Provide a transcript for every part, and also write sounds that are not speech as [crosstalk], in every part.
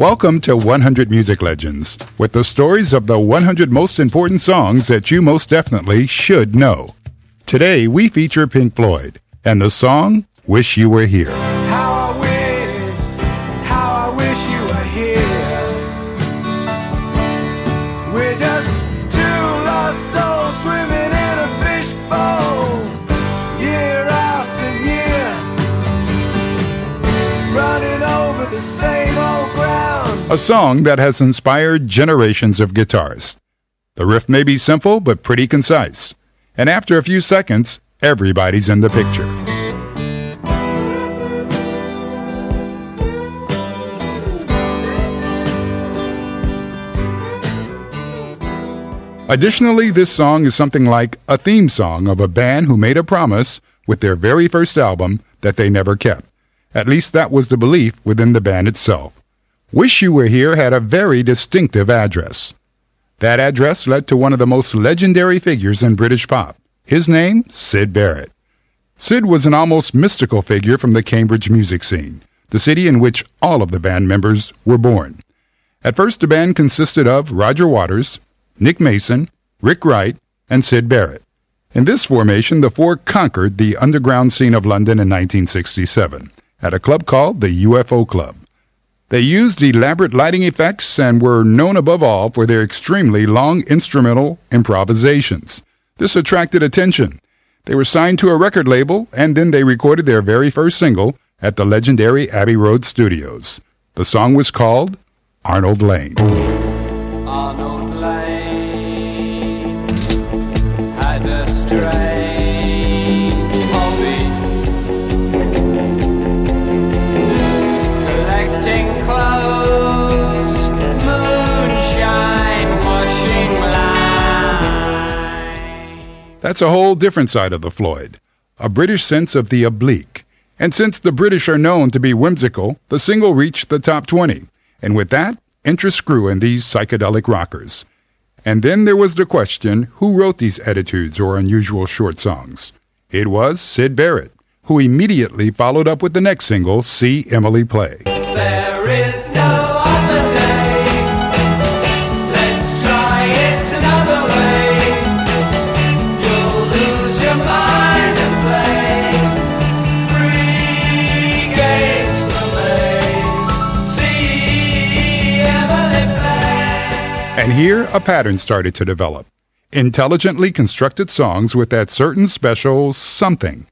Welcome to 100 Music Legends, with the stories of the 100 most important songs that you most definitely should know. Today, we feature Pink Floyd and the song Wish You Were Here. A song that has inspired generations of guitarists. The riff may be simple, but pretty concise. And after a few seconds, everybody's in the picture. Additionally, this song is something like a theme song of a band who made a promise with their very first album that they never kept. At least that was the belief within the band itself. Wish You Were Here had a very distinctive address. That address led to one of the most legendary figures in British pop. His name, Syd Barrett. Syd was an almost mystical figure from the Cambridge music scene, the city in which all of the band members were born. At first, the band consisted of Roger Waters, Nick Mason, Rick Wright, and Syd Barrett. In this formation, the four conquered the underground scene of London in 1967 at a club called the UFO Club. They used elaborate lighting effects and were known above all for their extremely long instrumental improvisations. This attracted attention. They were signed to a record label and then they recorded their very first single at the legendary Abbey Road Studios. The song was called Arnold Layne. Arnold That's a whole different side of the Floyd, a British sense of the oblique. And since the British are known to be whimsical, the single reached the top 20. And with that, interest grew in these psychedelic rockers. And then there was the question who wrote these attitudes or unusual short songs? It was Syd Barrett, who immediately followed up with the next single, See Emily Play. There is no And here a pattern started to develop. Intelligently constructed songs with that certain special something.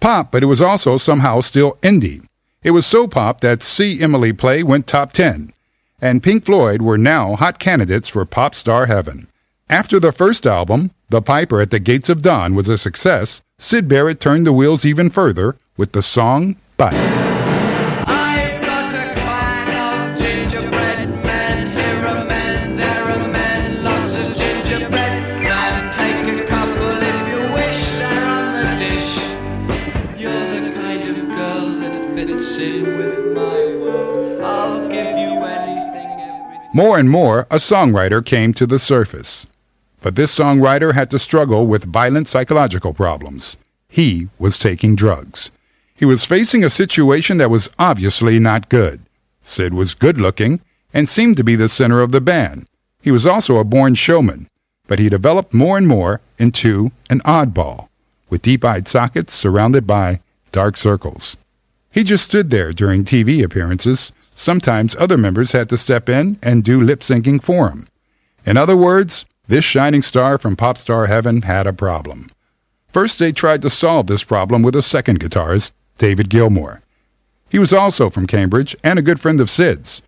Pop, but it was also somehow still indie. It was so pop that See Emily Play went top 10. And Pink Floyd were now hot candidates for pop star heaven. After the first album, The Piper at the Gates of Dawn was a success, Syd Barrett turned the wheels even further with the song Bike. More and more, a songwriter came to the surface. But this songwriter had to struggle with violent psychological problems. He was taking drugs. He was facing a situation that was obviously not good. Syd was good looking and seemed to be the center of the band. He was also a born showman, but he developed more and more into an oddball, with deep eyed sockets surrounded by dark circles. He just stood there during TV appearances. Sometimes other members had to step in and do lip syncing for him. In other words, this shining star from pop star heaven had a problem. First, they tried to solve this problem with a second guitarist, David Gilmour. He was also from Cambridge and a good friend of Syd's.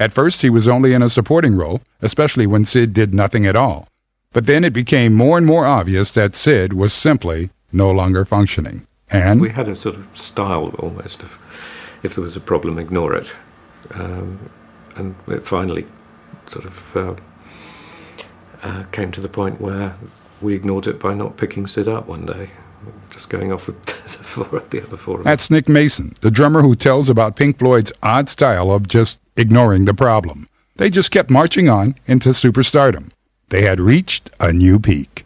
At first, he was only in a supporting role, especially when Syd did nothing at all. But then it became more and more obvious that Syd was simply no longer functioning. And We had a sort of style almost of if there was a problem, ignore it. Um, and it finally sort of uh, uh, came to the point where we ignored it by not picking Syd up one day, just going off with [laughs] the, four, the other four. That's Nick Mason, the drummer who tells about Pink Floyd's odd style of just ignoring the problem. They just kept marching on into superstardom. They had reached a new peak.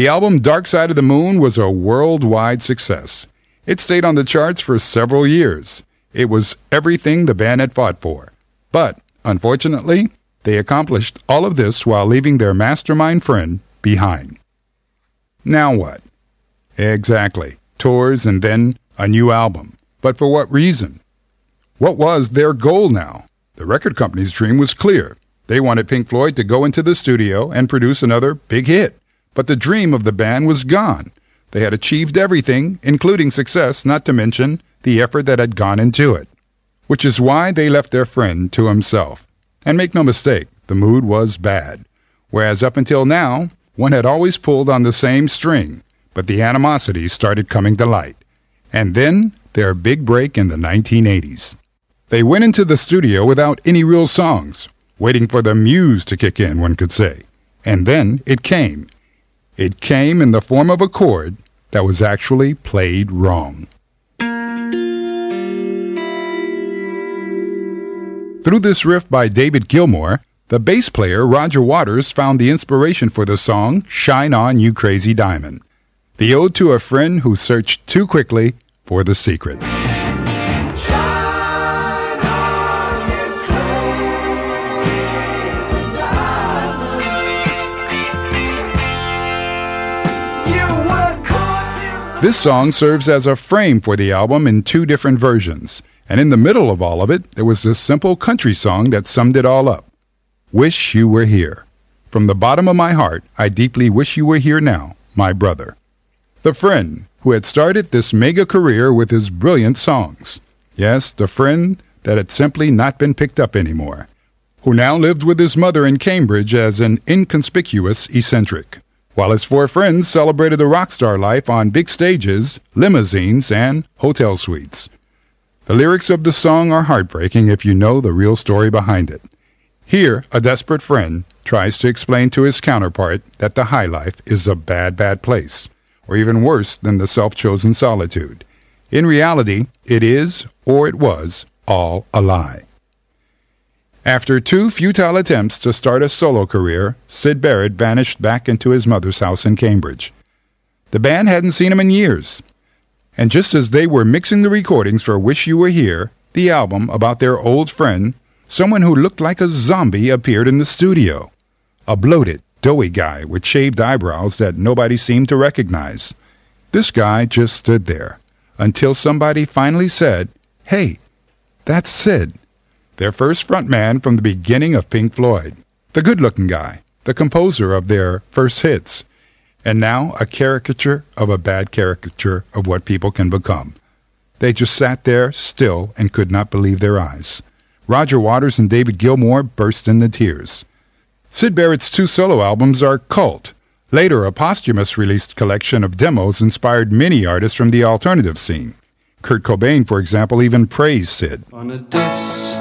The album Dark Side of the Moon was a worldwide success. It stayed on the charts for several years. It was everything the band had fought for. But, unfortunately, they accomplished all of this while leaving their mastermind friend behind. Now what? Exactly. Tours and then a new album. But for what reason? What was their goal now? The record company's dream was clear. They wanted Pink Floyd to go into the studio and produce another big hit. But the dream of the band was gone. They had achieved everything, including success, not to mention the effort that had gone into it. Which is why they left their friend to himself. And make no mistake, the mood was bad. Whereas up until now, one had always pulled on the same string, but the animosity started coming to light. And then their big break in the 1980s. They went into the studio without any real songs, waiting for the muse to kick in, one could say. And then it came. It came in the form of a chord that was actually played wrong. Through this riff by David Gilmour, the bass player Roger Waters found the inspiration for the song Shine On You Crazy Diamond, the ode to a friend who searched too quickly for the secret. This song serves as a frame for the album in two different versions, and in the middle of all of it, there was this simple country song that summed it all up. Wish You Were Here. From the bottom of my heart, I deeply wish you were here now, my brother. The friend who had started this mega career with his brilliant songs. Yes, the friend that had simply not been picked up anymore. Who now lived with his mother in Cambridge as an inconspicuous eccentric while his four friends celebrated the rock star life on big stages, limousines, and hotel suites. The lyrics of the song are heartbreaking if you know the real story behind it. Here, a desperate friend tries to explain to his counterpart that the high life is a bad, bad place, or even worse than the self chosen solitude. In reality, it is, or it was, all a lie. After two futile attempts to start a solo career, Syd Barrett vanished back into his mother's house in Cambridge. The band hadn't seen him in years. And just as they were mixing the recordings for Wish You Were Here, the album about their old friend, someone who looked like a zombie appeared in the studio. A bloated, doughy guy with shaved eyebrows that nobody seemed to recognize. This guy just stood there until somebody finally said, Hey, that's Syd their first frontman from the beginning of Pink Floyd, the good looking guy, the composer of their first hits, and now a caricature of a bad caricature of what people can become. They just sat there still and could not believe their eyes. Roger Waters and David Gilmour burst into tears. Syd Barrett's two solo albums are cult. Later, a posthumous released collection of demos inspired many artists from the alternative scene. Kurt Cobain, for example, even praised Syd.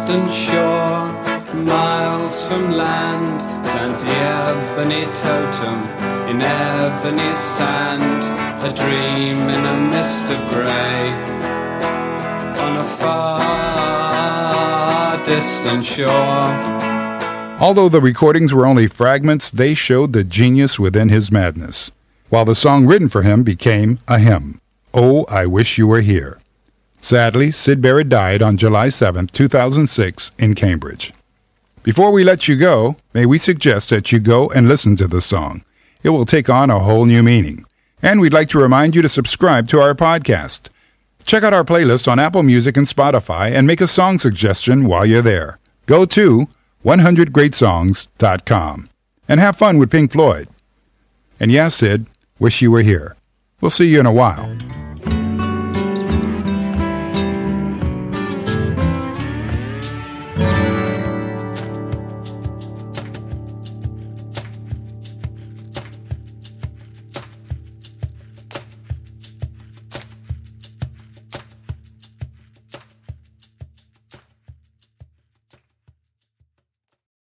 Distant shore, miles from land, stands the ebony totem in ebony sand, a dream in a mist of grey. On a far distant shore. Although the recordings were only fragments, they showed the genius within his madness. While the song written for him became a hymn, Oh, I Wish You Were Here. Sadly, Syd Barrett died on July 7, 2006, in Cambridge. Before we let you go, may we suggest that you go and listen to the song. It will take on a whole new meaning. And we'd like to remind you to subscribe to our podcast. Check out our playlist on Apple Music and Spotify and make a song suggestion while you're there. Go to 100greatsongs.com and have fun with Pink Floyd. And yeah, Syd, wish you were here. We'll see you in a while.